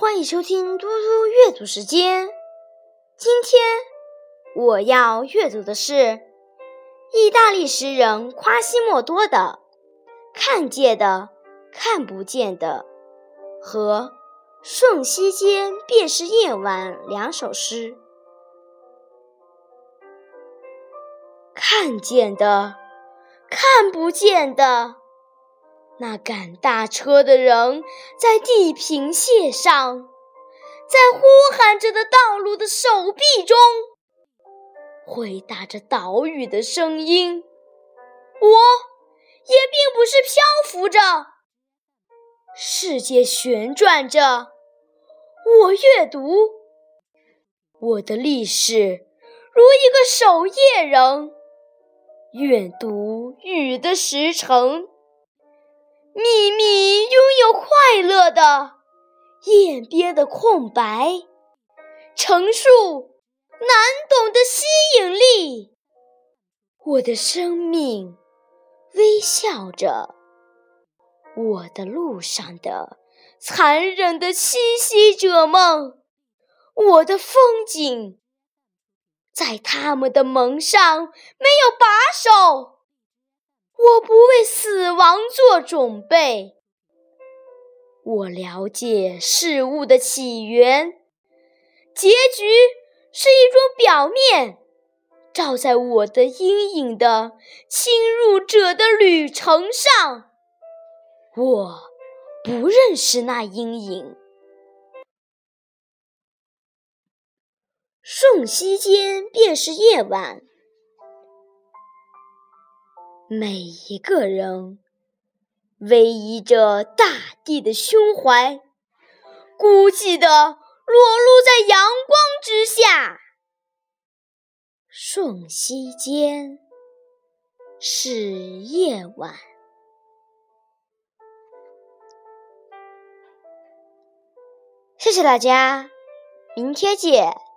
欢迎收听嘟嘟阅读时间。今天我要阅读的是意大利诗人夸西莫多的《看见的看不见的》和《瞬息间便是夜晚》两首诗。看见的，看不见的。那赶大车的人在地平线上，在呼喊着的道路的手臂中，回答着岛屿的声音。我也并不是漂浮着，世界旋转着。我阅读我的历史，如一个守夜人，阅读雨的时辰。秘密拥有快乐的眼边的空白，陈述难懂的吸引力。我的生命微笑着，我的路上的残忍的栖息者们，我的风景在他们的门上没有把手。我不为死亡做准备。我了解事物的起源，结局是一种表面，照在我的阴影的侵入者的旅程上。我不认识那阴影。瞬息间便是夜晚。每一个人，偎依着大地的胸怀，孤寂的裸露在阳光之下。瞬息间是夜晚。谢谢大家，明天见。